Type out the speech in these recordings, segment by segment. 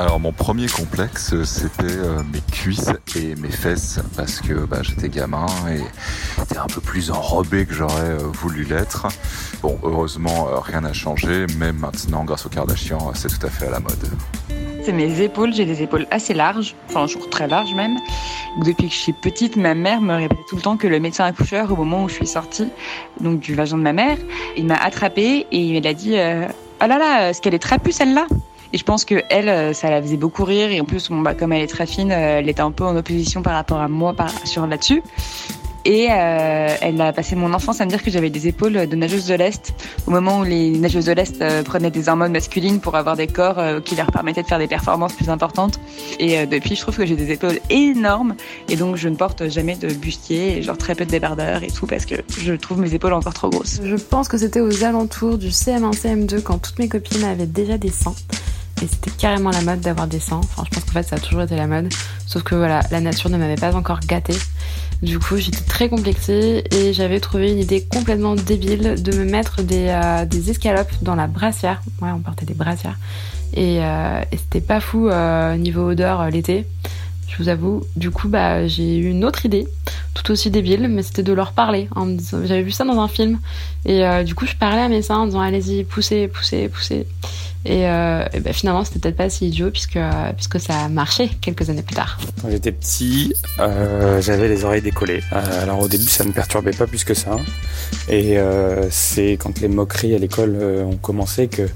Alors mon premier complexe c'était euh, mes cuisses et mes fesses parce que bah, j'étais gamin et j'étais un peu plus enrobé que j'aurais euh, voulu l'être. Bon heureusement euh, rien n'a changé, même maintenant grâce au Kardashian c'est tout à fait à la mode. C'est mes épaules, j'ai des épaules assez larges, enfin jour très larges même. Depuis que je suis petite, ma mère me répétait tout le temps que le médecin accoucheur, au moment où je suis sortie, donc du vagin de ma mère, il m'a attrapée et il m'a dit euh, Oh là là, ce qu'elle est trapue celle-là? Et je pense que elle, euh, ça la faisait beaucoup rire. Et en plus, bon, bah, comme elle est très fine, euh, elle était un peu en opposition par rapport à moi sur là-dessus. Et euh, elle a passé mon enfance à me dire que j'avais des épaules de nageuse de l'Est, au moment où les nageuses de l'Est prenaient des hormones masculines pour avoir des corps qui leur permettaient de faire des performances plus importantes. Et depuis, je trouve que j'ai des épaules énormes, et donc je ne porte jamais de bustier, genre très peu de débardeur et tout, parce que je trouve mes épaules encore trop grosses. Je pense que c'était aux alentours du CM1, CM2, quand toutes mes copines avaient déjà des seins. Et c'était carrément la mode d'avoir des seins. Enfin, je pense qu'en fait, ça a toujours été la mode. Sauf que voilà, la nature ne m'avait pas encore gâtée. Du coup, j'étais très complexée et j'avais trouvé une idée complètement débile de me mettre des, euh, escalopes dans la brassière. Ouais, on portait des brassières. Et, euh, c'était pas fou euh, niveau odeur l'été. Je vous avoue, du coup, bah, j'ai eu une autre idée, tout aussi débile, mais c'était de leur parler. J'avais vu ça dans un film, et euh, du coup, je parlais à mes seins en disant, allez-y, poussez, poussez, poussez. Et, euh, et ben, finalement, c'était peut-être pas si idiot puisque, puisque ça a marché quelques années plus tard. Quand j'étais petit, euh, j'avais les oreilles décollées. Euh, alors au début, ça ne me perturbait pas plus que ça. Et c'est quand les moqueries à l'école ont commencé que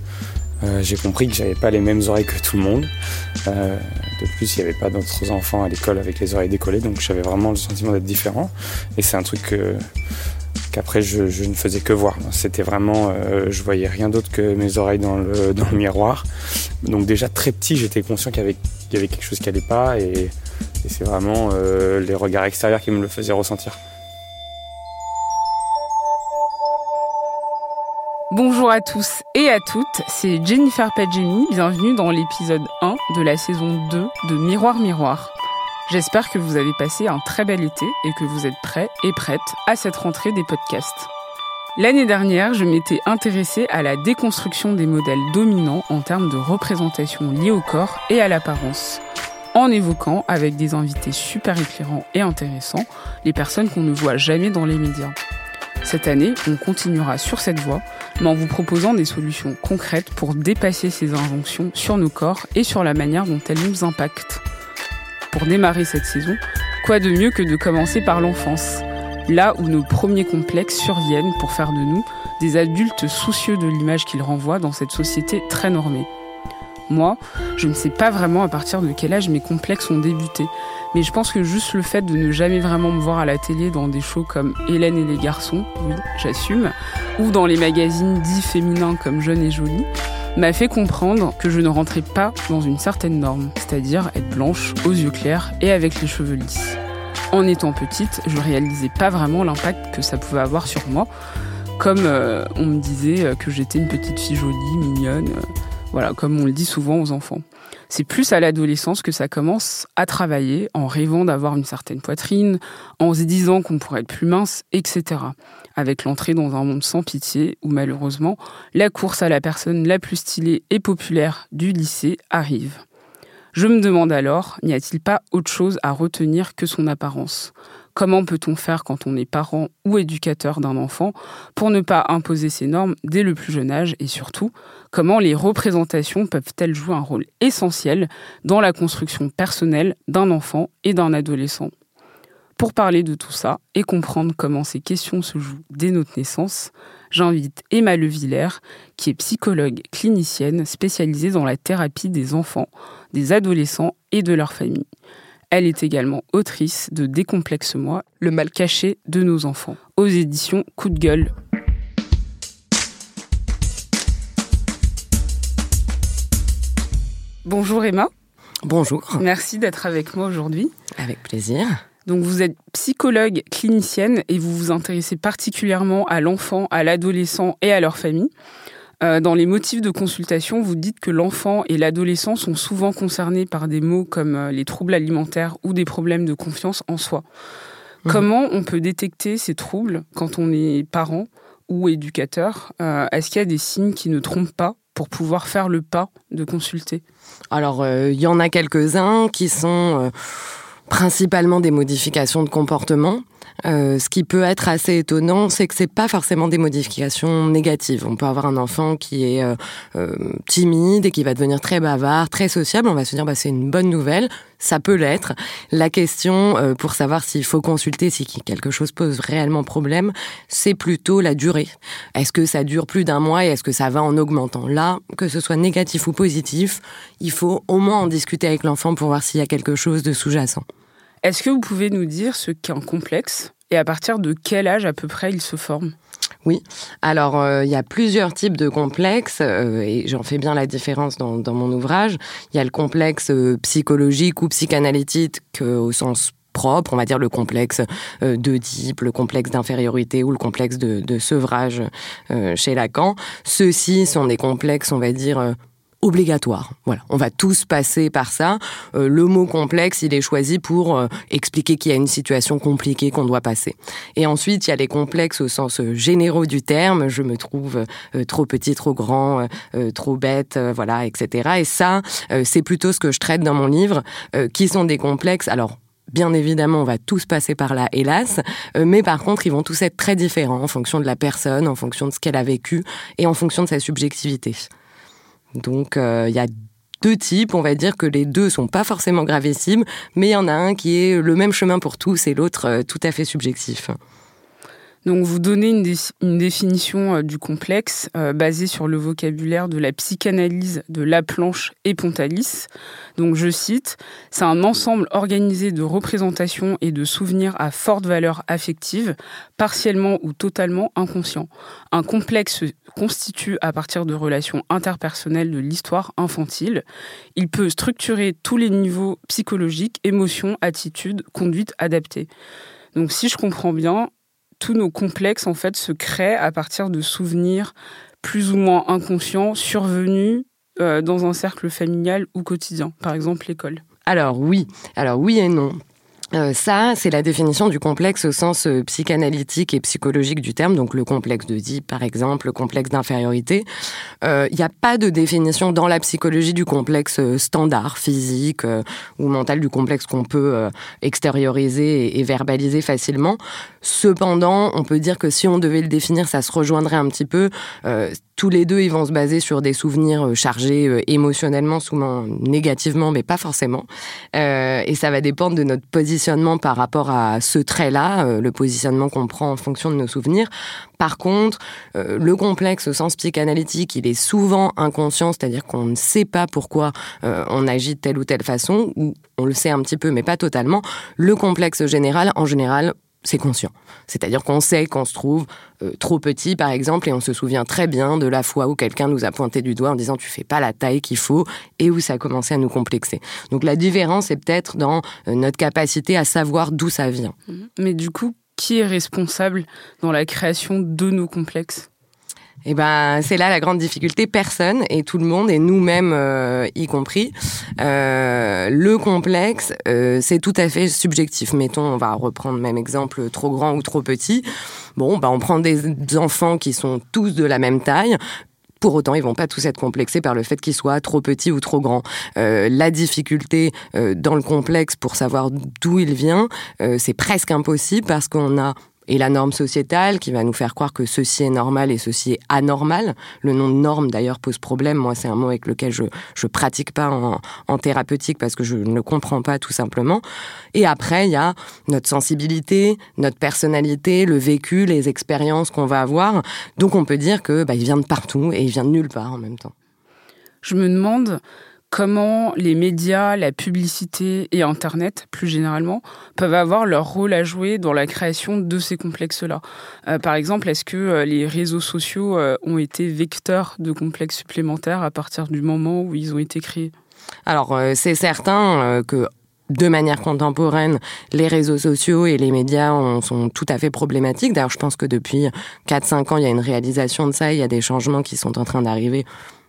euh, j'ai compris que j'avais pas les mêmes oreilles que tout le monde. Euh, de plus, il n'y avait pas d'autres enfants à l'école avec les oreilles décollées, donc j'avais vraiment le sentiment d'être différent. Et c'est un truc qu'après je, ne faisais que voir. C'était vraiment, euh, je voyais rien d'autre que mes oreilles dans le, miroir. Donc déjà très petit, j'étais conscient qu'il y avait, quelque chose qui allait pas, et, et c'est vraiment euh, les regards extérieurs qui me le faisaient ressentir. Bonjour à tous et à toutes, c'est Jennifer Padgemi, bienvenue dans l'épisode 1 de la saison 2 de Miroir Miroir. J'espère que vous avez passé un très bel été et que vous êtes prêts et prêtes à cette rentrée des podcasts. L'année dernière, je m'étais intéressée à la déconstruction des modèles dominants en termes de représentation liée au corps et à l'apparence, en évoquant, avec des invités super éclairants et intéressants, les personnes qu'on ne voit jamais dans les médias. Cette année, on continuera sur cette voie, mais en vous proposant des solutions concrètes pour dépasser ces injonctions sur nos corps et sur la manière dont elles nous impactent. Pour démarrer cette saison, quoi de mieux que de commencer par l'enfance, là où nos premiers complexes surviennent pour faire de nous des adultes soucieux de l'image qu'ils renvoient dans cette société très normée. Moi, je ne sais pas vraiment à partir de quel âge mes complexes ont débuté, mais je pense que juste le fait de ne jamais vraiment me voir à la télé dans des shows comme Hélène et les garçons, oui, j'assume, ou dans les magazines dits féminins comme Jeune et Jolie, m'a fait comprendre que je ne rentrais pas dans une certaine norme, c'est-à-dire être blanche, aux yeux clairs et avec les cheveux lisses. En étant petite, je réalisais pas vraiment l'impact que ça pouvait avoir sur moi, comme euh, on me disait que j'étais une petite fille jolie, mignonne, euh, voilà, comme on le dit souvent aux enfants. C'est plus à l'adolescence que ça commence à travailler, en rêvant d'avoir une certaine poitrine, en se disant qu'on pourrait être plus mince, etc. Avec l'entrée dans un monde sans pitié, où malheureusement, la course à la personne la plus stylée et populaire du lycée arrive. Je me demande alors, n'y a-t-il pas autre chose à retenir que son apparence? Comment peut-on faire quand on est parent ou éducateur d'un enfant pour ne pas imposer ces normes dès le plus jeune âge et surtout, comment les représentations peuvent-elles jouer un rôle essentiel dans la construction personnelle d'un enfant et d'un adolescent? Pour parler de tout ça et comprendre comment ces questions se jouent dès notre naissance, j'invite Emma Levillers, qui est psychologue clinicienne spécialisée dans la thérapie des enfants, des adolescents et de leurs familles. Elle est également autrice de Décomplexe-moi, le mal caché de nos enfants, aux éditions Coup de gueule. Bonjour Emma. Bonjour. Merci d'être avec moi aujourd'hui. Avec plaisir. Donc vous êtes psychologue clinicienne et vous vous intéressez particulièrement à l'enfant, à l'adolescent et à leur famille. Euh, dans les motifs de consultation, vous dites que l'enfant et l'adolescent sont souvent concernés par des mots comme euh, les troubles alimentaires ou des problèmes de confiance en soi. Mhm. Comment on peut détecter ces troubles quand on est parent ou éducateur? Euh, Est-ce qu'il y a des signes qui ne trompent pas pour pouvoir faire le pas de consulter? Alors, il y en a quelques-uns qui sont principalement des modifications de comportement. Euh, ce qui peut être assez étonnant, c'est que c'est pas forcément des modifications négatives. On peut avoir un enfant qui est euh, euh, timide et qui va devenir très bavard, très sociable. On va se dire bah c'est une bonne nouvelle. Ça peut l'être. La question pour savoir s'il faut consulter, si quelque chose pose réellement problème, c'est plutôt la durée. Est-ce que ça dure plus d'un mois et est-ce que ça va en augmentant? Là, que ce soit négatif ou positif, il faut au moins en discuter avec l'enfant pour voir s'il y a quelque chose de sous-jacent. Est-ce que vous pouvez nous dire ce qu'est un complexe et à partir de quel âge à peu près il se forme? Oui, alors euh, il y a plusieurs types de complexes euh, et j'en fais bien la différence dans, mon ouvrage. Il y a le complexe euh, psychologique ou psychanalytique au sens propre, on va dire le complexe d'Oedipe, le complexe d'infériorité ou le complexe de, de sevrage chez Lacan. Ceux-ci sont des complexes, on va dire, obligatoire. Voilà, on va tous passer par ça. Euh, le mot complexe, il est choisi pour euh, expliquer qu'il y a une situation compliquée qu'on doit passer. Et ensuite, il y a les complexes au sens euh, généraux du terme. Je me trouve trop petit, trop grand, trop bête, voilà, etc. Et ça, c'est plutôt ce que je traite dans mon livre, qui sont des complexes. Alors, Bien évidemment, on va tous passer par là, hélas, mais par contre, ils vont tous être très différents en fonction de la personne, en fonction de ce qu'elle a vécu et en fonction de sa subjectivité. Donc euh, il y a deux types, on va dire que les deux sont pas forcément gravissimes, mais il y en a un qui est le même chemin pour tous et l'autre euh, tout à fait subjectif. Donc vous donnez une, définition euh, du complexe euh, basée sur le vocabulaire de la psychanalyse de Laplanche et Pontalis. Donc je cite, c'est un ensemble organisé de représentations et de souvenirs à forte valeur affective, partiellement ou totalement inconscient. Un complexe se constitue à partir de relations interpersonnelles de l'histoire infantile. Il peut structurer tous les niveaux psychologiques, émotions, attitudes, conduites adaptées. Donc si je comprends bien, tous nos complexes en fait se créent à partir de souvenirs plus ou moins inconscients survenus euh, dans un cercle familial ou quotidien, par exemple l'école. Alors oui, alors oui et non. Euh, ça, c'est la définition du complexe au sens euh, psychanalytique et psychologique du terme, donc le complexe de dit, par exemple, le complexe d'infériorité. Il n'y a pas de définition dans la psychologie du complexe standard, physique ou mental, du complexe qu'on peut extérioriser et, verbaliser facilement. Cependant, on peut dire que si on devait le définir, ça se rejoindrait un petit peu. Euh, tous les deux, ils vont se baser sur des souvenirs euh, chargés euh, émotionnellement, souvent négativement, mais pas forcément. et ça va dépendre de notre positionnement par rapport à ce trait-là, le positionnement qu'on prend en fonction de nos souvenirs. Par contre, le complexe au sens psychanalytique, il est souvent inconscient, c'est-à-dire qu'on ne sait pas pourquoi on agit de telle ou telle façon, ou on le sait un petit peu, mais pas totalement. Le complexe général, en général, c'est conscient. C'est-à-dire qu'on sait qu'on se trouve euh, trop petit, par exemple, et on se souvient très bien de la fois où quelqu'un nous a pointé du doigt en disant tu fais pas la taille qu'il faut, et où ça a commencé à nous complexer. Donc la différence est peut-être dans euh, notre capacité à savoir d'où ça vient. Mais du coup, qui est responsable dans la création de nos complexes? Eh ben, c'est là la grande difficulté. Personne et tout le monde, et nous-mêmes euh, y compris, euh, le complexe, euh, c'est tout à fait subjectif. Mettons, on va reprendre même exemple, trop grand ou trop petit. Bon, bah, on prend des enfants qui sont tous de la même taille. Pour autant, ils vont pas tous être complexés par le fait qu'ils soient trop petits ou trop grands. la difficulté dans le complexe pour savoir d'où il vient, c'est presque impossible parce qu'on a et la norme sociétale qui va nous faire croire que ceci est normal et ceci est anormal. Le nom de norme d'ailleurs pose problème. Moi, c'est un mot avec lequel je je pratique pas en, thérapeutique parce que je ne le comprends pas tout simplement. Et après, il y a notre sensibilité, notre personnalité, le vécu, les expériences qu'on va avoir. Donc, on peut dire que bah, il vient de partout et il vient de nulle part en même temps. Je me demande comment les médias, la publicité et Internet, plus généralement, peuvent avoir leur rôle à jouer dans la création de ces complexes-là. Euh, par exemple, est-ce que euh, les réseaux sociaux euh, ont été vecteurs de complexes supplémentaires à partir du moment où ils ont été créés? Alors, c'est certain que de manière contemporaine, les réseaux sociaux et les médias sont tout à fait problématiques. D'ailleurs, je pense que depuis 4-5 ans, il y a une réalisation de ça, il y a des changements qui sont en train d'arriver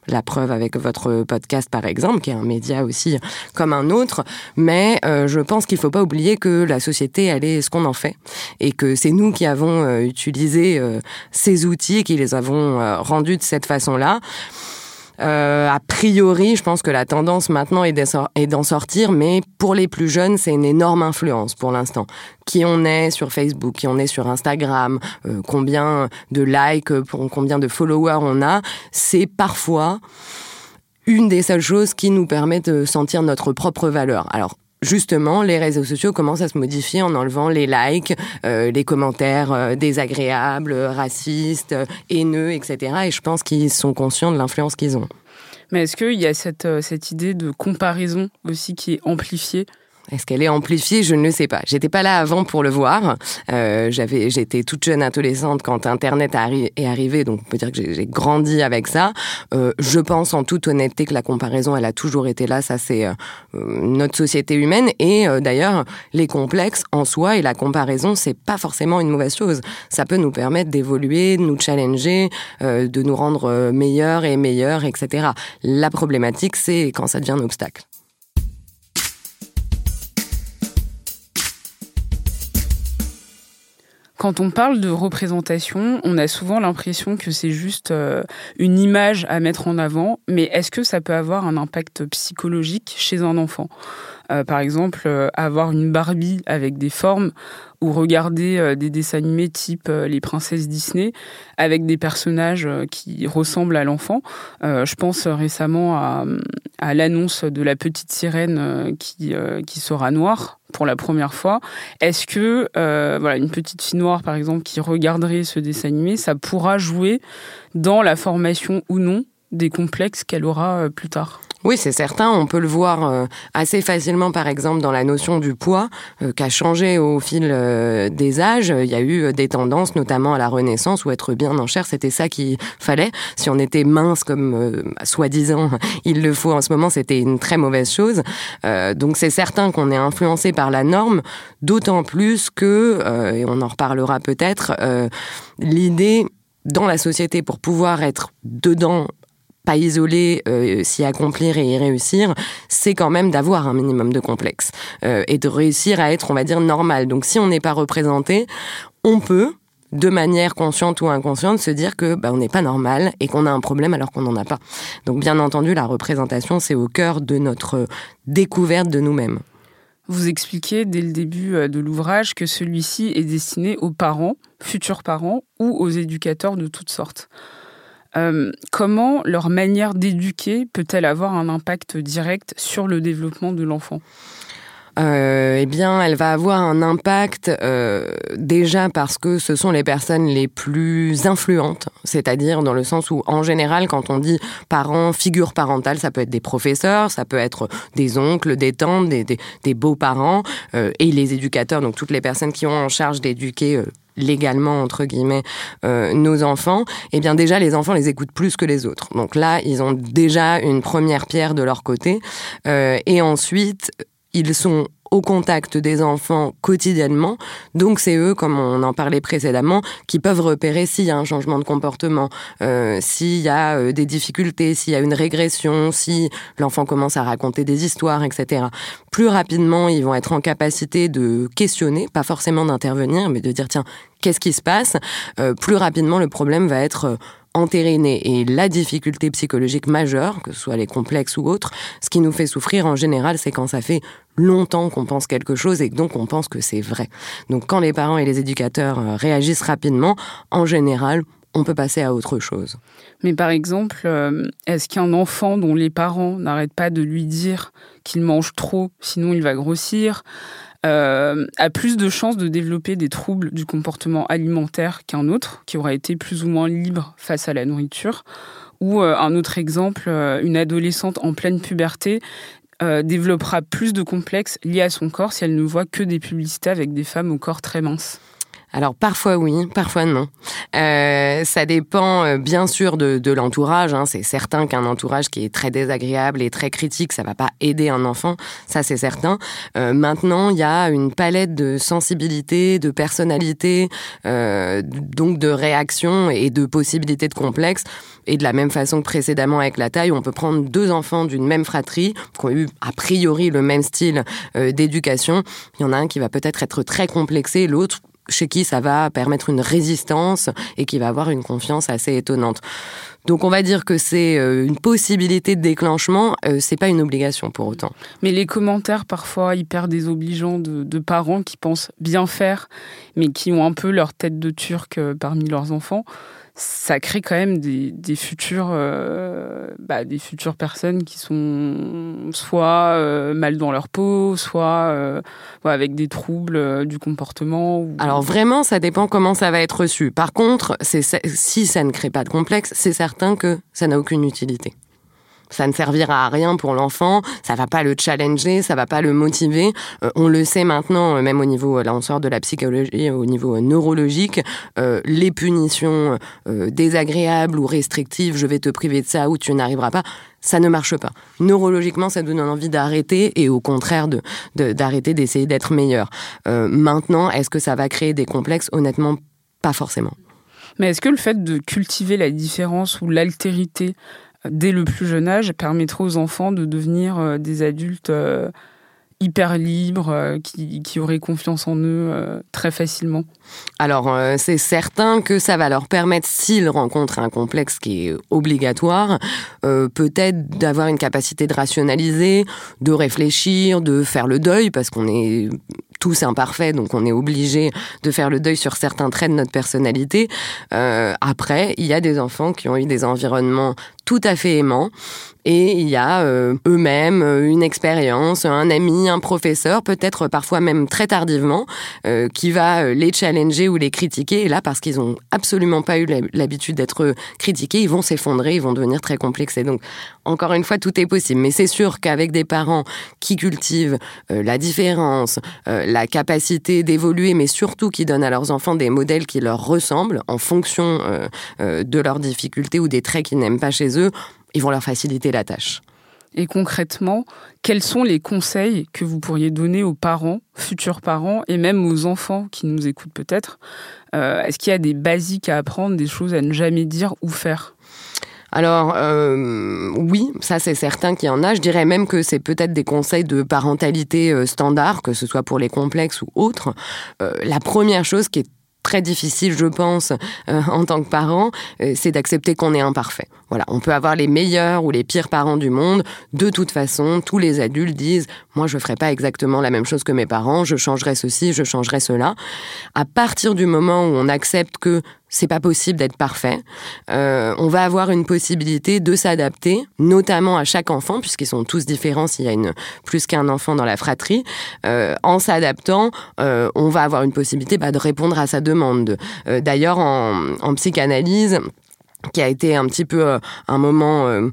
la preuve avec votre podcast par exemple, qui est un média aussi comme un autre. Mais euh, je pense qu'il ne faut pas oublier que la société, elle est ce qu'on en fait, et que c'est nous qui avons euh, utilisé euh, ces outils, qui les avons rendus de cette façon-là. Euh, a priori, je pense que la tendance maintenant est d'en sortir, mais pour les plus jeunes, c'est une énorme influence pour l'instant. Qui on est sur Facebook, qui on est sur Instagram, euh, combien de likes, combien de followers on a, c'est parfois une des seules choses qui nous permet de sentir notre propre valeur. Alors, justement, les réseaux sociaux commencent à se modifier en enlevant les likes, euh, les commentaires euh, désagréables, racistes, haineux, etc. Et je pense qu'ils sont conscients de l'influence qu'ils ont. Mais est-ce qu'il y a cette, euh, cette idée de comparaison aussi qui est amplifiée est-ce qu'elle est amplifiée? Je ne sais pas. J'étais pas là avant pour le voir. Euh, j'avais, j'étais toute jeune adolescente quand Internet est arrivé, donc on peut dire que j'ai grandi avec ça. Euh, je pense en toute honnêteté que la comparaison, elle a toujours été là. Ça, c'est euh, notre société humaine. Et euh, d'ailleurs, les complexes en soi et la comparaison, c'est pas forcément une mauvaise chose. Ça peut nous permettre d'évoluer, de nous challenger, euh, de nous rendre meilleurs et meilleurs, etc. La problématique, c'est quand ça devient un obstacle. Quand on parle de représentation, on a souvent l'impression que c'est juste euh, une image à mettre en avant, mais est-ce que ça peut avoir un impact psychologique chez un enfant? Euh, par exemple, euh, avoir une Barbie avec des formes ou regarder euh, des dessins animés type les princesses Disney avec des personnages qui ressemblent à l'enfant. je pense récemment à, à l'annonce de la petite sirène qui, qui sera noire pour la première fois. Est-ce que voilà une petite fille noire par exemple qui regarderait ce dessin animé, ça pourra jouer dans la formation ou non des complexes qu'elle aura plus tard? Oui, c'est certain. On peut le voir euh, assez facilement, par exemple, dans la notion du poids, euh, qui a changé au fil euh, des âges. Il y a eu des tendances, notamment à la Renaissance, où être bien en chair, c'était ça qu'il fallait. Si on était mince, comme soi-disant il le faut en ce moment, c'était une très mauvaise chose. donc c'est certain qu'on est influencé par la norme, d'autant plus que, et on en reparlera peut-être, l'idée dans la société pour pouvoir être dedans pas isolé, euh, s'y accomplir et y réussir, c'est quand même d'avoir un minimum de complexe euh, et de réussir à être, on va dire, normal. Donc si on n'est pas représenté, on peut, de manière consciente ou inconsciente, se dire que bah, on n'est pas normal et qu'on a un problème alors qu'on n'en a pas. Donc bien entendu, la représentation, c'est au cœur de notre découverte de nous-mêmes. Vous expliquez dès le début euh, de l'ouvrage que celui-ci est destiné aux parents, futurs parents ou aux éducateurs de toutes sortes. Euh, comment leur manière d'éduquer peut-elle avoir un impact direct sur le développement de l'enfant? Euh, eh bien, elle va avoir un impact euh, déjà parce que ce sont les personnes les plus influentes, c'est-à-dire dans le sens où, en général, quand on dit parents, figure parentale, ça peut être des professeurs, ça peut être des oncles, des tantes, des, beaux-parents, et les éducateurs, donc toutes les personnes qui ont en charge d'éduquer légalement entre guillemets euh, nos enfants, eh bien déjà les enfants les écoutent plus que les autres. Donc là, ils ont déjà une première pierre de leur côté. Euh, et ensuite, ils sont au contact des enfants quotidiennement. Donc c'est eux, comme on en parlait précédemment, qui peuvent repérer s'il y a un changement de comportement, euh, s'il y a euh, des difficultés, s'il y a une régression, si l'enfant commence à raconter des histoires, etc. Plus rapidement, ils vont être en capacité de questionner, pas forcément d'intervenir, mais de dire tiens, qu'est-ce qui se passe? Euh, Plus rapidement, le problème va être euh, entériné. Et la difficulté psychologique majeure, que ce soit les complexes ou autres, ce qui nous fait souffrir en général, c'est quand ça fait longtemps qu'on pense quelque chose et donc on pense que c'est vrai. Donc quand les parents et les éducateurs euh, réagissent rapidement, en général, on peut passer à autre chose. Mais par exemple, est-ce qu'un enfant dont les parents n'arrêtent pas de lui dire qu'il mange trop, sinon il va grossir, euh, a plus de chances de développer des troubles du comportement alimentaire qu'un autre, qui aura été plus ou moins libre face à la nourriture Ou un autre exemple, une adolescente en pleine puberté développera plus de complexes liés à son corps si elle ne voit que des publicités avec des femmes au corps très mince. Alors parfois oui, parfois non. Euh, ça dépend euh, bien sûr de, de l'entourage. Hein. C'est certain qu'un entourage qui est très désagréable et très critique, ça va pas aider un enfant. Ça c'est certain. Euh, maintenant, il y a une palette de sensibilité, de personnalité, euh, donc de réaction et de possibilités de complexes. Et de la même façon que précédemment avec la taille, on peut prendre deux enfants d'une même fratrie qui ont eu a priori le même style euh, d'éducation. Il y en a un qui va peut-être être très complexé, l'autre chez qui ça va permettre une résistance et qui va avoir une confiance assez étonnante. Donc on va dire que c'est euh, une possibilité de déclenchement, euh, c'est pas une obligation pour autant. Mais les commentaires parfois hyper désobligeants de, de parents qui pensent bien faire, mais qui ont un peu leur tête de turc euh, parmi leurs enfants, ça crée quand même des, futures, euh, bah, des futures personnes qui sont soit euh, mal dans leur peau, soit euh, avec des troubles du comportement. Alors vraiment, ça dépend comment ça va être reçu. Par contre, si ça ne crée pas de complexe, c'est certain que ça n'a aucune utilité. Ça ne servira à rien pour l'enfant, ça va pas le challenger, ça va pas le motiver. Euh, on le sait maintenant, euh, même au niveau, là on sort de la psychologie, au niveau euh, neurologique, euh, les punitions euh, désagréables ou restrictives, je vais te priver de ça ou tu n'arriveras pas, ça ne marche pas. Neurologiquement, ça donne envie d'arrêter et au contraire d'arrêter d'essayer d'être meilleur. Euh, maintenant, est-ce que ça va créer des complexes? Honnêtement, pas forcément. Mais est-ce que le fait de cultiver la différence ou l'altérité dès le plus jeune âge permettrait aux enfants de devenir euh, des adultes euh, hyper libres, euh, qui, qui, auraient confiance en eux très facilement Alors, c'est certain que ça va leur permettre, s'ils rencontrent un complexe qui est obligatoire, peut-être d'avoir une capacité de rationaliser, de réfléchir, de faire le deuil, parce qu'on est tous imparfaits, donc on est obligé de faire le deuil sur certains traits de notre personnalité. Après, il y a des enfants qui ont eu des environnements tout à fait aimants, et il y a euh, eux-mêmes une expérience, un ami, un professeur, peut-être parfois même très tardivement, euh, qui va les challenger ou les critiquer. Et là, parce qu'ils n'ont absolument pas eu l'habitude d'être critiqués, ils vont s'effondrer, ils vont devenir très complexés. Donc, encore une fois, tout est possible. Mais c'est sûr qu'avec des parents qui cultivent euh, la différence, euh, la capacité d'évoluer, mais surtout qui donnent à leurs enfants des modèles qui leur ressemblent en fonction euh, de leurs difficultés ou des traits qu'ils n'aiment pas chez eux, ils vont leur faciliter la tâche. Et concrètement, quels sont les conseils que vous pourriez donner aux parents, futurs parents, et même aux enfants qui nous écoutent peut-être? Est-ce qu'il y a des basiques à apprendre, des choses à ne jamais dire ou faire? Alors euh, oui, ça c'est certain qu'il y en a. Je dirais même que c'est peut-être des conseils de parentalité euh, standard, que ce soit pour les complexes ou autres. Euh, la première chose qui est très difficile, je pense, euh, en tant que parent, euh, c'est d'accepter qu'on est imparfait. Voilà, on peut avoir les meilleurs ou les pires parents du monde. De toute façon, tous les adultes disent moi, je ferai pas exactement la même chose que mes parents. Je changerai ceci, je changerai cela. À partir du moment où on accepte que c'est pas possible d'être parfait. Euh, on va avoir une possibilité de s'adapter, notamment à chaque enfant, puisqu'ils sont tous différents s'il y a une, plus qu'un enfant dans la fratrie. Euh, en s'adaptant, euh, on va avoir une possibilité bah, de répondre à sa demande. D'ailleurs, en, psychanalyse, qui a été un petit peu un moment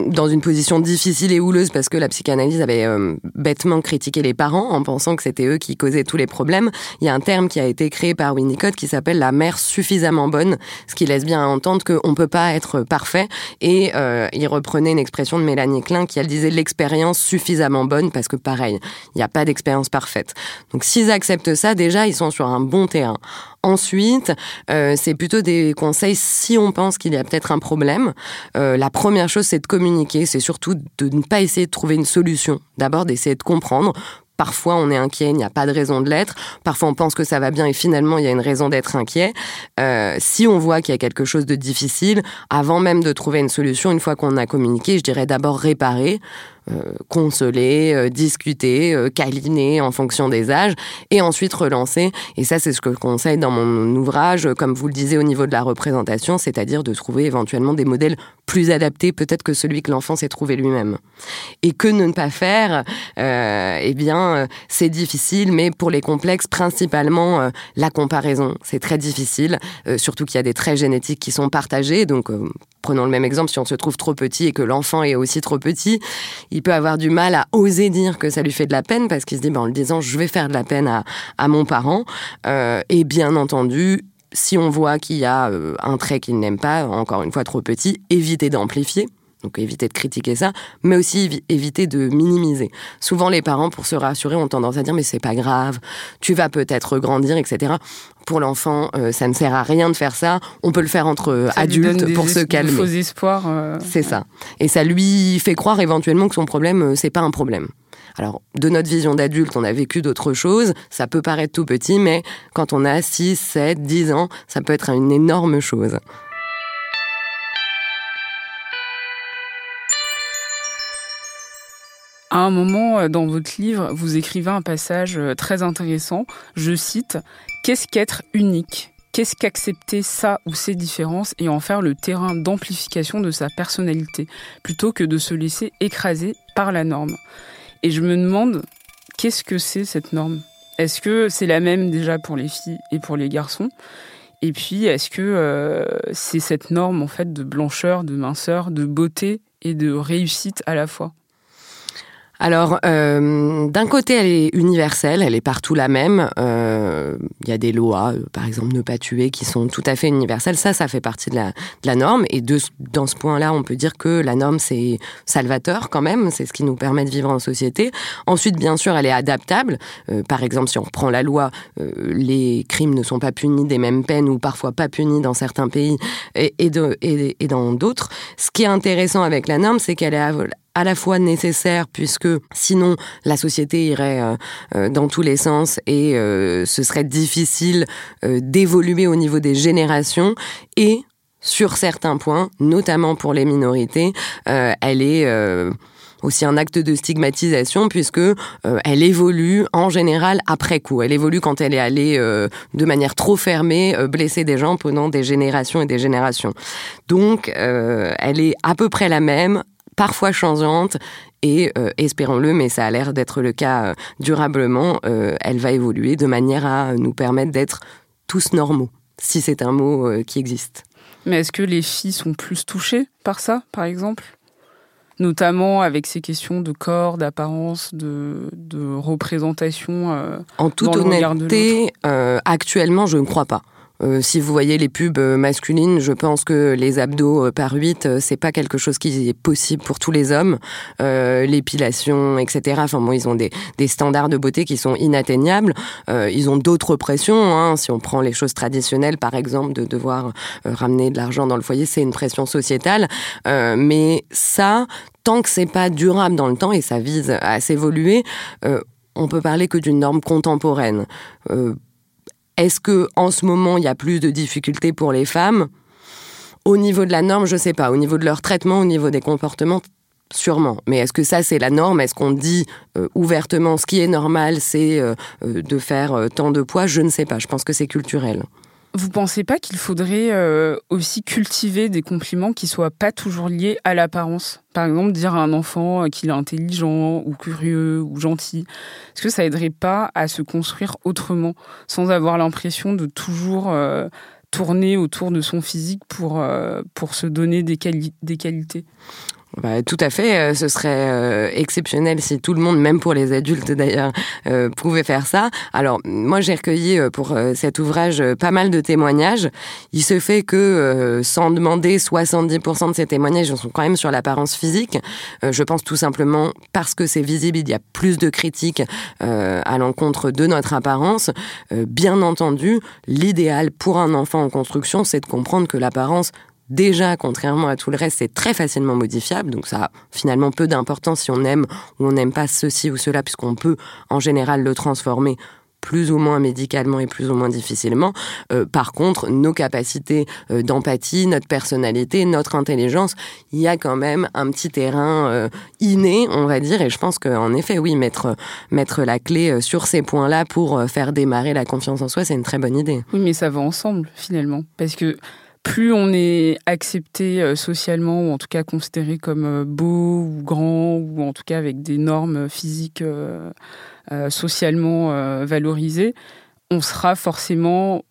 dans une position difficile et houleuse parce que la psychanalyse avait euh, bêtement critiqué les parents en pensant que c'était eux qui causaient tous les problèmes. Il y a un terme qui a été créé par Winnicott qui s'appelle la mère suffisamment bonne, ce qui laisse bien entendre qu'on peut pas être parfait. Et euh, il reprenait une expression de Mélanie Klein qui elle disait l'expérience suffisamment bonne parce que pareil, il n'y a pas d'expérience parfaite. Donc s'ils acceptent ça, déjà ils sont sur un bon terrain. Ensuite, euh, c'est plutôt des conseils si on pense qu'il y a peut-être un problème. Euh, la première chose, c'est de communiquer, c'est surtout de ne pas essayer de trouver une solution. D'abord, d'essayer de comprendre. Parfois, on est inquiet, il n'y a pas de raison de l'être. Parfois, on pense que ça va bien et finalement, il y a une raison d'être inquiet. Euh, si on voit qu'il y a quelque chose de difficile, avant même de trouver une solution, une fois qu'on a communiqué, je dirais d'abord réparer consoler, discuter, câliner en fonction des âges, et ensuite relancer. Et ça, c'est ce que je conseille dans mon ouvrage, comme vous le disiez au niveau de la représentation, c'est-à-dire de trouver éventuellement des modèles plus adaptés peut-être que celui que l'enfant s'est trouvé lui-même. Et que ne pas faire Eh bien, c'est difficile, mais pour les complexes, principalement la comparaison. C'est très difficile, surtout qu'il y a des traits génétiques qui sont partagés. Donc, prenons le même exemple, si on se trouve trop petit et que l'enfant est aussi trop petit, il peut avoir du mal à oser dire que ça lui fait de la peine parce qu'il se dit, ben, en le disant, je vais faire de la peine à, mon parent. Euh, et bien entendu, si on voit qu'il y a euh, un trait qu'il n'aime pas, encore une fois trop petit, éviter d'amplifier. Donc éviter de critiquer ça, mais aussi éviter de minimiser. Souvent les parents, pour se rassurer, ont tendance à dire mais c'est pas grave, tu vas peut-être grandir, etc. Pour l'enfant, euh, ça ne sert à rien de faire ça. On peut le faire entre adultes pour se calmer. Faux espoirs. Euh, c'est ça. Et ça lui fait croire éventuellement que son problème, euh, c'est pas un problème. Alors, de notre vision d'adulte, on a vécu d'autres choses. Ça peut paraître tout petit, mais quand on a 6, 7, 10 ans, ça peut être une énorme chose. À un moment euh, dans votre livre, vous écrivez un passage euh, très intéressant. Je cite Qu'est-ce qu'être unique? Qu'est-ce qu'accepter ça ou ces différences et en faire le terrain d'amplification de sa personnalité, plutôt que de se laisser écraser par la norme. Et je me demande, qu'est-ce que c'est cette norme? Est-ce que c'est la même déjà pour les filles et pour les garçons? Et puis, est-ce que euh, c'est cette norme en fait de blancheur, de minceur, de beauté et de réussite à la fois? Alors, euh, d'un côté, elle est universelle, elle est partout la même. Euh, il y a des lois, euh, par exemple, ne pas tuer, qui sont tout à fait universelles. Ça, ça fait partie de la, de la norme. Et de, dans ce point-là, on peut dire que la norme, c'est salvateur quand même. C'est ce qui nous permet de vivre en société. Ensuite, bien sûr, elle est adaptable. par exemple, si on reprend la loi, les crimes ne sont pas punis des mêmes peines ou parfois pas punis dans certains pays et, et, et, et dans d'autres. Ce qui est intéressant avec la norme, c'est qu'elle est à la fois nécessaire puisque sinon la société irait euh, euh, dans tous les sens et euh, ce serait difficile d'évoluer au niveau des générations et sur certains points, notamment pour les minorités, elle est aussi un acte de stigmatisation puisque elle évolue en général après coup. Elle évolue quand elle est allée de manière trop fermée blesser des gens pendant des générations et des générations. Donc elle est à peu près la même parfois changeante et euh, espérons-le, mais ça a l'air d'être le cas euh, durablement, euh, elle va évoluer de manière à nous permettre d'être tous normaux, si c'est un mot qui existe. Mais est-ce que les filles sont plus touchées par ça, par exemple? Notamment avec ces questions de corps, d'apparence, de, de représentation. en toute honnêteté, actuellement, je ne crois pas. Euh, si vous voyez les pubs euh, masculines, je pense que les abdos euh, par 8, c'est pas quelque chose qui est possible pour tous les hommes. L'épilation, etc. Enfin bon, ils ont des, standards de beauté qui sont inatteignables. ils ont d'autres pressions. Hein. Si on prend les choses traditionnelles, par exemple, de devoir ramener de l'argent dans le foyer, c'est une pression sociétale. mais ça, tant que c'est pas durable dans le temps et ça vise à s'évoluer, on peut parler que d'une norme contemporaine. Est-ce que en ce moment il y a plus de difficultés pour les femmes? Au niveau de la norme, je sais pas. Au niveau de leur traitement, au niveau des comportements, sûrement. Mais est-ce que ça c'est la norme? Est-ce qu'on dit euh, ouvertement ce qui est normal, c'est euh, euh, de faire tant de poids? Je ne sais pas. Je pense que c'est culturel. Vous pensez pas qu'il faudrait aussi cultiver des compliments qui soient pas toujours liés à l'apparence? Par exemple, dire à un enfant qu'il est intelligent ou curieux ou gentil. Est-ce que ça aiderait pas à se construire autrement, sans avoir l'impression de toujours tourner autour de son physique pour, pour se donner des, des qualités? Bah, tout à fait, euh, ce serait euh, exceptionnel si tout le monde, même pour les adultes d'ailleurs, euh, pouvait faire ça. Alors moi j'ai recueilli pour cet ouvrage pas mal de témoignages. Il se fait que sans demander 70% de ces témoignages sont quand même sur l'apparence physique. je pense tout simplement parce que c'est visible, il y a plus de critiques à l'encontre de notre apparence. bien entendu, l'idéal pour un enfant en construction, c'est de comprendre que l'apparence déjà, contrairement à tout le reste, c'est très facilement modifiable. Donc ça a finalement peu d'importance si on aime ou on n'aime pas ceci ou cela, puisqu'on peut en général le transformer plus ou moins médicalement et plus ou moins difficilement. Euh, par contre, nos capacités euh, d'empathie, notre personnalité, notre intelligence, il y a quand même un petit terrain euh, inné, on va dire. Et je pense qu'en effet, oui, mettre, mettre la clé sur ces points-là pour faire démarrer la confiance en soi, c'est une très bonne idée. Oui, mais ça va ensemble finalement. Parce que plus on est accepté socialement, ou en tout cas considéré comme beau ou grand, ou en tout cas avec des normes physiques socialement valorisées, on sera forcément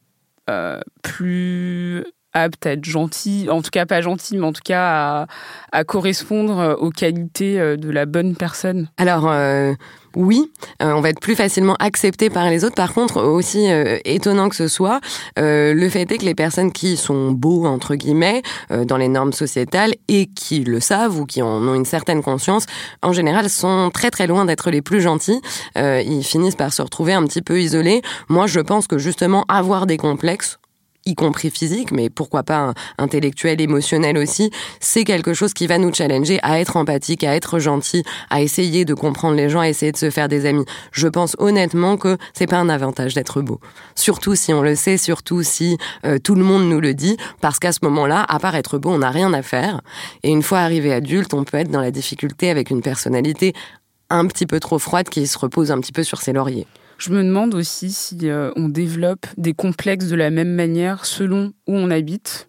euh, plus apte à être gentil, en tout cas pas gentil, mais en tout cas à, correspondre aux qualités euh, de la bonne personne. Alors euh, oui, on va être plus facilement accepté par les autres. Par contre, aussi étonnant que ce soit, le fait est que les personnes qui sont beaux entre guillemets dans les normes sociétales et qui le savent ou qui en ont une certaine conscience, en général sont très très loin d'être les plus gentils. ils finissent par se retrouver un petit peu isolés. Moi, je pense que justement avoir des complexes y compris physique, mais pourquoi pas intellectuel, émotionnel aussi, c'est quelque chose qui va nous challenger à être empathique, à être gentil, à essayer de comprendre les gens, à essayer de se faire des amis. Je pense honnêtement que c'est pas un avantage d'être beau. Surtout si on le sait, surtout si euh, tout le monde nous le dit, parce qu'à ce moment-là, à part être beau, on n'a rien à faire. Et une fois arrivé adulte, on peut être dans la difficulté avec une personnalité un petit peu trop froide qui se repose un petit peu sur ses lauriers. Je me demande aussi si euh, on développe des complexes de la même manière selon où on habite,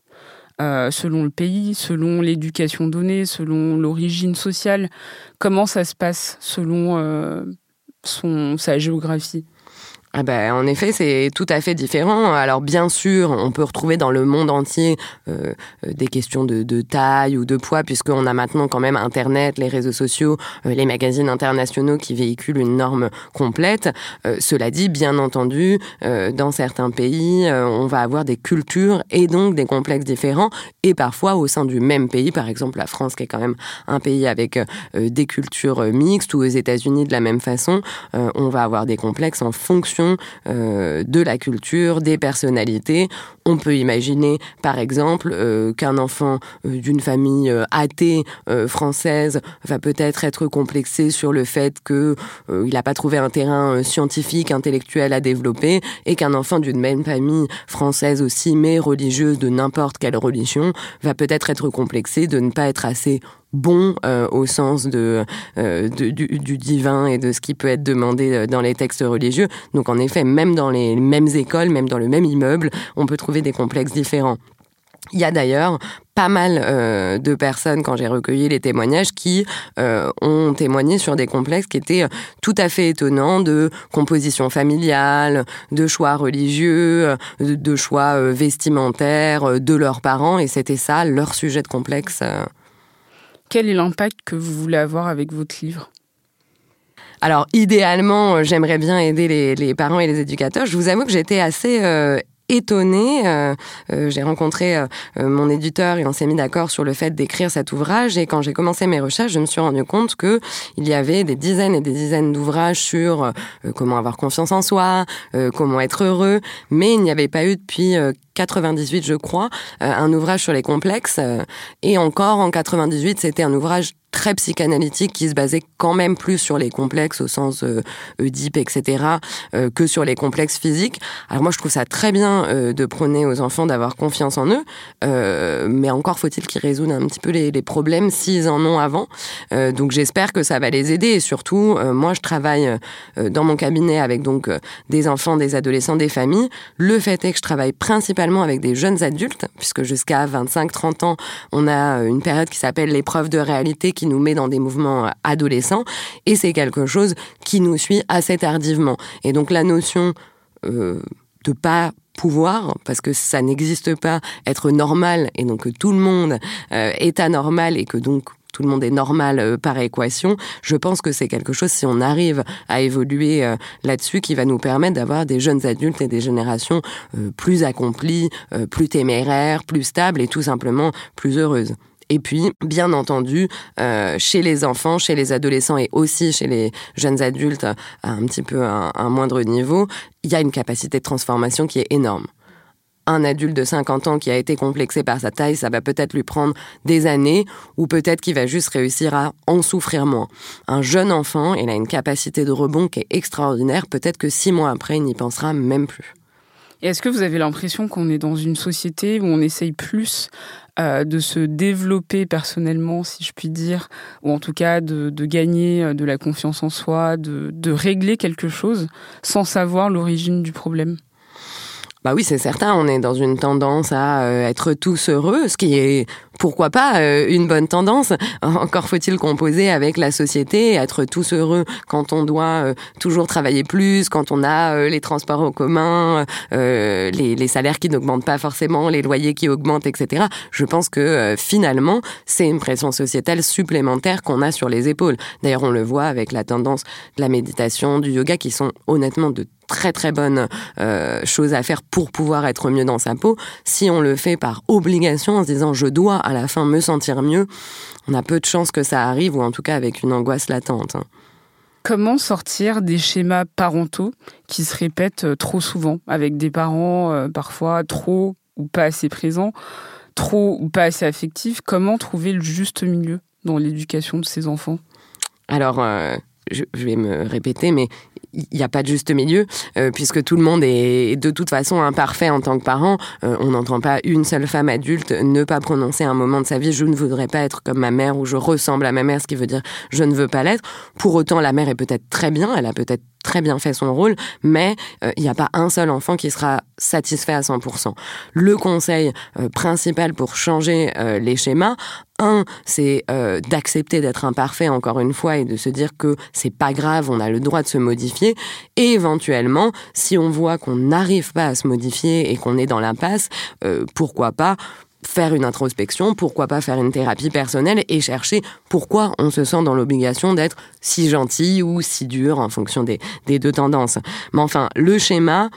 euh, selon le pays, selon l'éducation donnée, selon l'origine sociale. Comment ça se passe selon euh, son, sa géographie? Ah ben, en effet, c'est tout à fait différent. Alors bien sûr, on peut retrouver dans le monde entier euh, euh des questions de, de, taille ou de poids, puisqu'on a maintenant quand même Internet, les réseaux sociaux, euh, les magazines internationaux qui véhiculent une norme complète. Euh, cela dit, bien entendu, dans certains pays, on va avoir des cultures et donc des complexes différents, et parfois au sein du même pays, par exemple la France, qui est quand même un pays avec des cultures mixtes, ou aux États-Unis de la même façon, on va avoir des complexes en fonction euh, de la culture, des personnalités. On peut imaginer, par exemple, euh, qu'un enfant euh, d'une famille athée française va peut-être être complexé sur le fait qu'il n'a pas trouvé un terrain scientifique, intellectuel à développer, et qu'un enfant d'une même famille française aussi, mais religieuse de n'importe quelle religion, va peut-être être complexé de ne pas être assez bon euh, au sens de, euh, du, divin et de ce qui peut être demandé euh, dans les textes religieux. Donc en effet, même dans les mêmes écoles, même dans le même immeuble, on peut trouver des complexes différents. Il y a d'ailleurs pas mal de personnes, quand j'ai recueilli les témoignages, qui ont témoigné sur des complexes qui étaient tout à fait étonnants de composition familiale, de choix religieux, de, choix vestimentaires de leurs parents, et c'était ça leur sujet de complexe. Quel est l'impact que vous voulez avoir avec votre livre? Alors, idéalement, euh, j'aimerais bien aider les, parents et les éducateurs. Je vous avoue que j'étais assez euh, étonnée. Euh, j'ai rencontré mon éditeur et on s'est mis d'accord sur le fait d'écrire cet ouvrage. Et quand j'ai commencé mes recherches, je me suis rendu compte que il y avait des dizaines et des dizaines d'ouvrages sur comment avoir confiance en soi, comment être heureux, mais il n'y avait pas eu depuis 98, je crois, un ouvrage sur les complexes. et encore en 98, c'était un ouvrage très psychanalytique qui se basait quand même plus sur les complexes au sens euh, Oedipe, etc., euh, que sur les complexes physiques. Alors moi, je trouve ça très bien euh, de prôner aux enfants d'avoir confiance en eux, euh, mais encore faut-il qu'ils résolvent un petit peu les, les problèmes s'ils en ont avant. Euh, donc j'espère que ça va les aider et surtout, moi, je travaille dans mon cabinet avec donc des enfants, des adolescents, des familles. Le fait est que je travaille principalement avec des jeunes adultes, puisque jusqu'à 25-30 ans, on a une période qui s'appelle l'épreuve de réalité qui nous met dans des mouvements euh, adolescents, et c'est quelque chose qui nous suit assez tardivement. Et donc la notion euh, de pas pouvoir, parce que ça n'existe pas, être normal, et donc que tout le monde euh, est anormal, et que donc tout le monde est normal euh, par équation, je pense que c'est quelque chose, si on arrive à évoluer là-dessus, qui va nous permettre d'avoir des jeunes adultes et des générations plus accomplies, plus téméraires, plus stables et tout simplement plus heureuses. Et puis, bien entendu, euh, chez les enfants, chez les adolescents et aussi chez les jeunes adultes à un petit peu un moindre niveau, il y a une capacité de transformation qui est énorme. Un adulte de 50 ans qui a été complexé par sa taille, ça va peut-être lui prendre des années ou peut-être qu'il va juste réussir à en souffrir moins. Un jeune enfant, il a une capacité de rebond qui est extraordinaire, peut-être que six mois après, il n'y pensera même plus. est-ce que vous avez l'impression qu'on est dans une société où on essaye plus euh, de se développer personnellement, si je puis dire, ou en tout cas de, gagner euh, de la confiance en soi, de régler quelque chose sans savoir l'origine du problème? Bah oui, c'est certain, on est dans une tendance à euh, être tous heureux, ce qui est, pourquoi pas, euh, une bonne tendance. Encore faut-il composer avec la société, être tous heureux quand on doit euh, toujours travailler plus, quand on a les transports en commun, les, les, salaires qui n'augmentent pas forcément, les loyers qui augmentent, etc. Je pense que finalement, c'est une pression sociétale supplémentaire qu'on a sur les épaules. D'ailleurs, on le voit avec la tendance de la méditation, du yoga, qui sont honnêtement de très très bonne euh, chose à faire pour pouvoir être mieux dans sa peau. Si on le fait par obligation en se disant je dois à la fin me sentir mieux, on a peu de chances que ça arrive ou en tout cas avec une angoisse latente. Hein. Comment sortir des schémas parentaux qui se répètent euh, trop souvent avec des parents euh, parfois trop ou pas assez présents, trop ou pas assez affectifs? Comment trouver le juste milieu dans l'éducation de ces enfants? Alors, je, vais me répéter, mais il n'y a pas de juste milieu, euh, puisque tout le monde est de toute façon imparfait en tant que parent. Euh, on n'entend pas une seule femme adulte ne pas prononcer un moment de sa vie je ne voudrais pas être comme ma mère ou je ressemble à ma mère, ce qui veut dire je ne veux pas l'être. Pour autant, la mère est peut-être très bien, elle a peut-être très bien fait son rôle, mais euh, il n'y a pas un seul enfant qui sera satisfait à 100%. Le conseil euh, principal pour changer euh, les schémas, un, c'est d'accepter d'être imparfait encore une fois et de se dire que c'est pas grave, on a le droit de se modifier. Et éventuellement, si on voit qu'on n'arrive pas à se modifier et qu'on est dans l'impasse, pourquoi pas faire une introspection, pourquoi pas faire une thérapie personnelle et chercher pourquoi on se sent dans l'obligation d'être si gentil ou si dur en fonction des, deux tendances. Mais enfin, le schéma,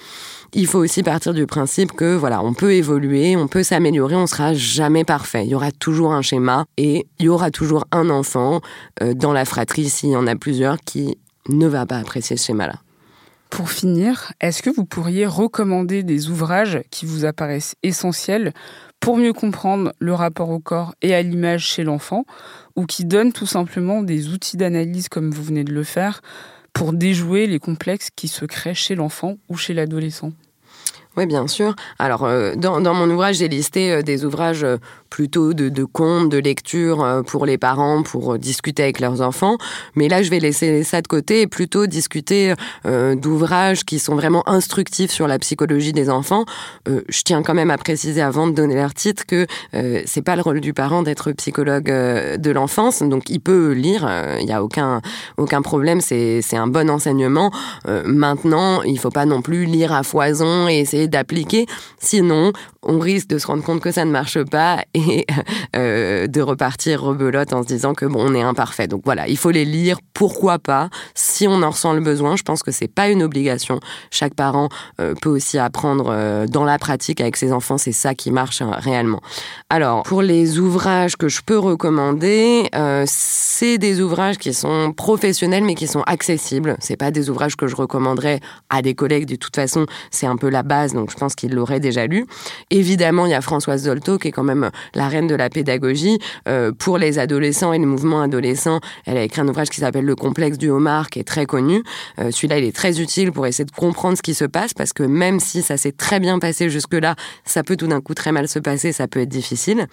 il faut aussi partir du principe que voilà, on peut évoluer, on peut s'améliorer, on sera jamais parfait. Il y aura toujours un schéma et il y aura toujours un enfant euh, dans la fratrie s'il y en a plusieurs qui ne va pas apprécier ce schéma-là. Pour finir, est-ce que vous pourriez recommander des ouvrages qui vous apparaissent essentiels pour mieux comprendre le rapport au corps et à l'image chez l'enfant, ou qui donne tout simplement des outils d'analyse comme vous venez de le faire pour déjouer les complexes qui se créent chez l'enfant ou chez l'adolescent? Oui, bien sûr. Alors, euh, dans, mon ouvrage, j'ai listé euh, des ouvrages euh, plutôt de, de contes, de lecture pour les parents, pour discuter avec leurs enfants. Mais là, je vais laisser ça de côté et plutôt discuter d'ouvrages qui sont vraiment instructifs sur la psychologie des enfants. je tiens quand même à préciser avant de donner leur titre que c'est pas le rôle du parent d'être psychologue de l'enfance. Donc, il peut lire, il n'y a aucun, aucun problème, c'est un bon enseignement. maintenant, il faut pas non plus lire à foison et essayer d'appliquer. Sinon, on risque de se rendre compte que ça ne marche pas et euh, de repartir rebelote en se disant que bon, on est imparfait. Donc voilà, il faut les lire. Pourquoi pas? Si on en ressent le besoin, je pense que c'est pas une obligation. Chaque parent euh, peut aussi apprendre euh, dans la pratique avec ses enfants. C'est ça qui marche hein, réellement. Alors pour les ouvrages que je peux recommander, c'est des ouvrages qui sont professionnels mais qui sont accessibles. C'est pas des ouvrages que je recommanderais à des collègues. De toute façon, c'est un peu la base donc je pense qu'il l'aurait déjà lu. Évidemment, il y a Françoise Dolto, qui est quand même la reine de la pédagogie. Euh, pour les adolescents et les mouvements adolescents, elle a écrit un ouvrage qui s'appelle Le complexe du homard, qui est très connu. Euh, celui-là, il est très utile pour essayer de comprendre ce qui se passe, parce que même si ça s'est très bien passé jusque-là, ça peut tout d'un coup très mal se passer, ça peut être difficile.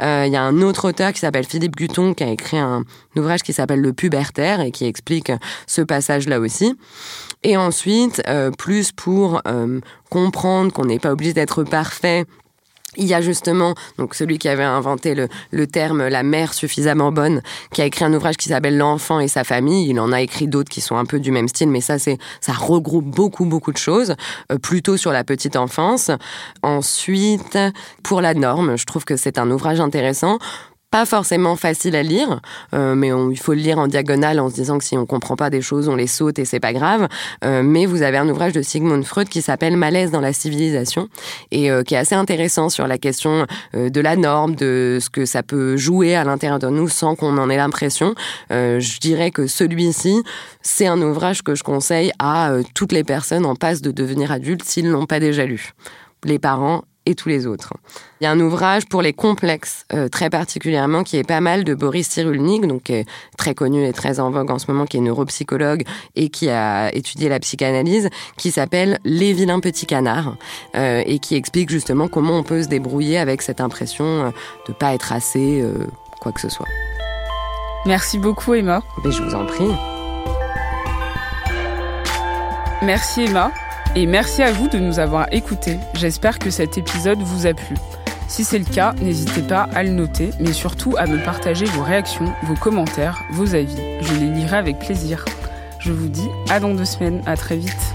Euh, il y a un autre auteur qui s'appelle Philippe Guton, qui a écrit un, ouvrage qui s'appelle Le pubertaire et qui explique ce passage-là aussi. Et ensuite, plus pour comprendre qu'on n'est pas obligé d'être parfait il y a justement donc celui qui avait inventé le, le, terme la mère suffisamment bonne, qui a écrit un ouvrage qui s'appelle L'enfant et sa famille. Il en a écrit d'autres qui sont un peu du même style, mais ça c'est ça regroupe beaucoup beaucoup de choses, euh, plutôt sur la petite enfance. Ensuite, pour la norme, je trouve que c'est un ouvrage intéressant pas forcément facile à lire, euh, mais il faut le lire en diagonale en se disant que si on comprend pas des choses, on les saute et c'est pas grave. Euh, mais vous avez un ouvrage de Sigmund Freud qui s'appelle Malaise dans la civilisation et euh, qui est assez intéressant sur la question de la norme, de ce que ça peut jouer à l'intérieur de nous sans qu'on en ait l'impression. je dirais que celui-ci, c'est un ouvrage que je conseille à toutes les personnes en passe de devenir adultes s'ils l'ont pas déjà lu. Les parents et tous les autres. Il y a un ouvrage pour les complexes, euh, très particulièrement, qui est pas mal de Boris Cyrulnik, donc très connu et très en vogue en ce moment, qui est neuropsychologue et qui a étudié la psychanalyse, qui s'appelle Les vilains petits canards, euh, et qui explique justement comment on peut se débrouiller avec cette impression euh, de pas être assez euh, quoi que ce soit. Merci beaucoup Emma. Mais je vous en prie. Merci Emma. Et merci à vous de nous avoir écoutés. J'espère que cet épisode vous a plu. Si c'est le cas, n'hésitez pas à le noter, mais surtout à me partager vos réactions, vos commentaires, vos avis. Je les lirai avec plaisir. Je vous dis à dans deux semaines, à très vite.